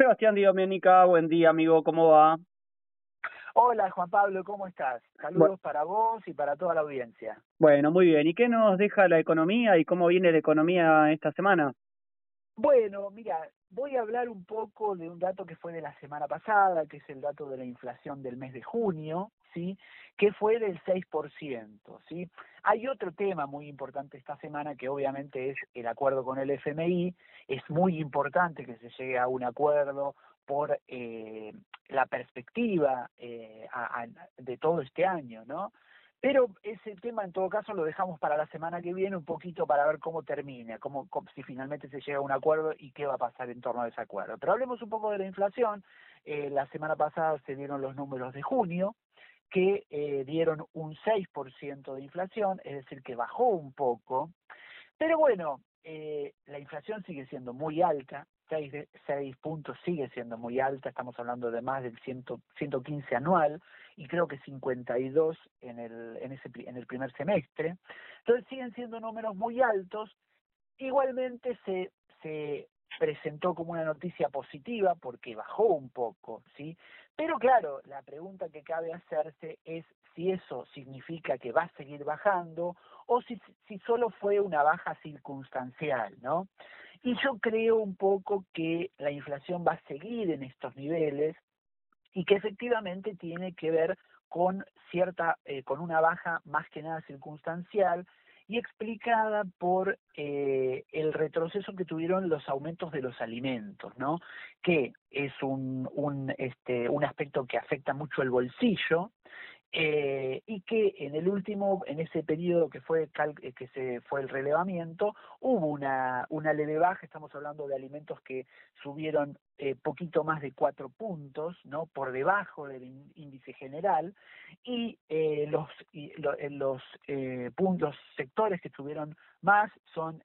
Sebastián Doménica, buen día amigo, ¿cómo va? Hola Juan Pablo, ¿cómo estás? Saludos para vos y para toda la audiencia. Bueno, muy bien. ¿Y qué nos deja la economía y cómo viene la economía esta semana? Bueno, mira, voy a hablar un poco de un dato que fue de la semana pasada, que es el dato de la inflación del mes de junio, ¿sí? Que fue del 6%, ¿sí? Hay otro tema muy importante esta semana que obviamente es el acuerdo con el FMI. Es muy importante que se llegue a un acuerdo por eh, la perspectiva eh, de todo este año, ¿no? Pero ese tema en todo caso lo dejamos para la semana que viene un poquito para ver cómo termina, cómo, si finalmente se llega a un acuerdo y qué va a pasar en torno a ese acuerdo. Pero hablemos un poco de la inflación. Eh, la semana pasada se dieron los números de junio que eh, dieron un 6% de inflación, es decir, que bajó un poco. Pero bueno, eh, la inflación sigue siendo muy alta, 6, 6 puntos sigue siendo muy alta, estamos hablando de más del 100, 115 anual y creo que 52 en el, primer semestre. Entonces siguen siendo números muy altos. Igualmente se presentó como una noticia positiva porque bajó un poco, ¿sí? Pero claro, la pregunta que cabe hacerse es si eso significa que va a seguir bajando o si, solo fue una baja circunstancial, ¿no? Y yo creo un poco que la inflación va a seguir en estos niveles y que efectivamente tiene que ver con cierta, eh, con una baja más que nada circunstancial y explicada por eh, el retroceso que tuvieron los aumentos de los alimentos, ¿no? Que es un, un, este, un aspecto que afecta mucho el bolsillo eh, y que en el último, en ese periodo que fue eh, que se fue el relevamiento, hubo una, una leve baja, estamos hablando de alimentos que subieron eh, poquito más de cuatro puntos, ¿no? Por debajo del índice general, y eh, los, y los puntos, sectores que subieron más son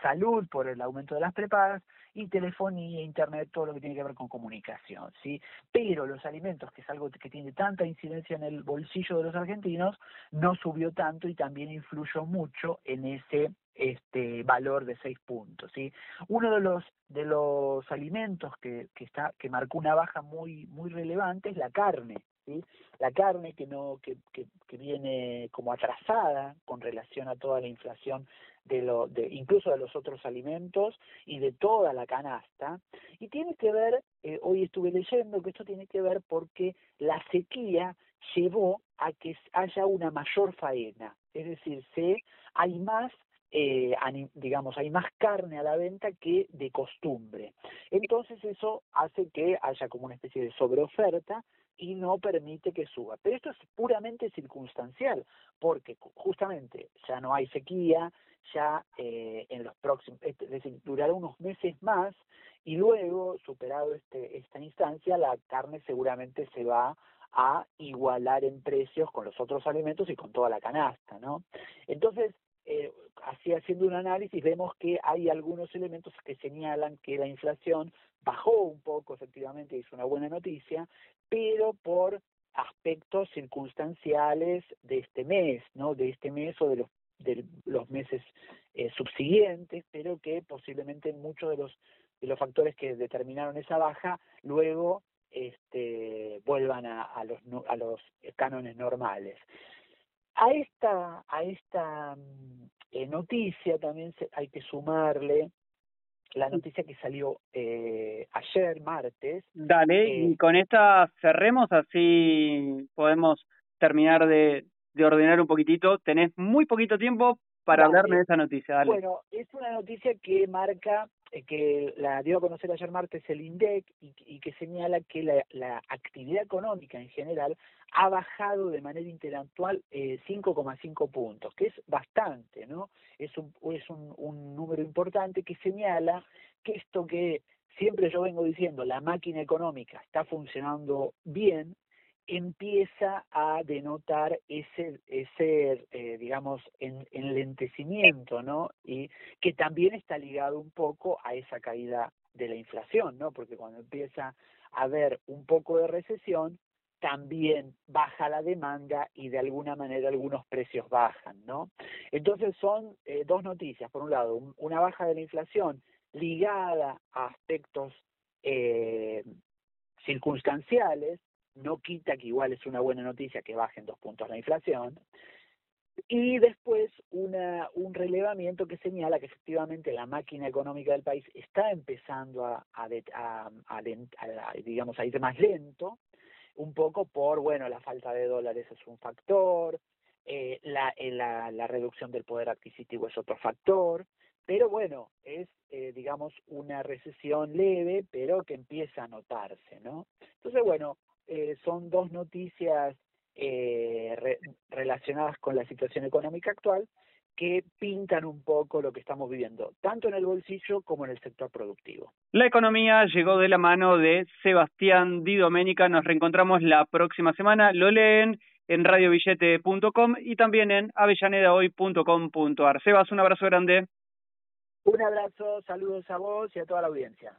salud por el aumento de las prepagas y telefonía, internet, todo lo que tiene que ver con comunicación, ¿sí? Pero los alimentos, que es algo que tiene tanta incidencia en el bolsillo de los argentinos, no subió tanto y también influyó mucho en ese este valor de seis puntos ¿sí? uno de los de los alimentos que, que está que marcó una baja muy muy relevante es la carne ¿sí? la carne que no que, que, que viene como atrasada con relación a toda la inflación de lo de incluso de los otros alimentos y de toda la canasta y tiene que ver eh, hoy estuve leyendo que esto tiene que ver porque la sequía llevó a que haya una mayor faena es decir se hay más eh, digamos, hay más carne a la venta que de costumbre. Entonces eso hace que haya como una especie de sobreoferta y no permite que suba. Pero esto es puramente circunstancial, porque justamente ya no hay sequía, ya eh, en los próximos, es decir, durará unos meses más y luego, superado este, esta instancia, la carne seguramente se va a igualar en precios con los otros alimentos y con toda la canasta, ¿no? Entonces, eh, así haciendo un análisis vemos que hay algunos elementos que señalan que la inflación bajó un poco, efectivamente, es una buena noticia, pero por aspectos circunstanciales de este mes, ¿no? De este mes o de los de los meses eh, subsiguientes, pero que posiblemente muchos de los de los factores que determinaron esa baja luego este vuelvan a los a los cánones normales. A esta, a esta mm, eh, noticia también hay que sumarle la noticia que salió eh, ayer, martes. Dale, eh, y con esta cerremos, así podemos terminar de, de ordenar un poquitito. Tenés muy poquito tiempo para hablarme de esa noticia. Dale. Bueno, es una noticia que marca eh, que la dio a conocer ayer martes el INDEC y, que señala que la, actividad económica en general ha bajado de manera interanual eh, 5,5 puntos, que es bastante, ¿no? Es un, es un, un número importante que señala que esto que siempre yo vengo diciendo, la máquina económica está funcionando bien, empieza a denotar ese, ese eh, digamos, en, enlentecimiento, ¿no? Y que también está ligado un poco a esa caída de la inflación, ¿no? Porque cuando empieza a haber un poco de recesión, también baja la demanda y de alguna manera algunos precios bajan, ¿no? Entonces son eh, dos noticias. Por un lado, una baja de la inflación ligada a aspectos eh, circunstanciales, no quita que igual es una buena noticia que bajen dos puntos la inflación, y después un relevamiento que señala que efectivamente la máquina económica del país está empezando a, digamos, a ir más lento, un poco por, bueno, la falta de dólares es un factor, eh, la, eh, la, la, reducción del poder adquisitivo es otro factor, pero bueno, es, eh, digamos, una recesión leve, pero que empieza a notarse, ¿no? Entonces, bueno, eh, son dos noticias eh, relacionadas con la situación económica actual que pintan un poco lo que estamos viviendo, tanto en el bolsillo como en el sector productivo. La economía llegó de la mano de Sebastián Di Domenica. Nos reencontramos la próxima semana. Lo leen en radiobillete.com y también en avellanedahoy.com.ar. Sebas, un abrazo grande. Un abrazo, saludos a vos y a toda la audiencia.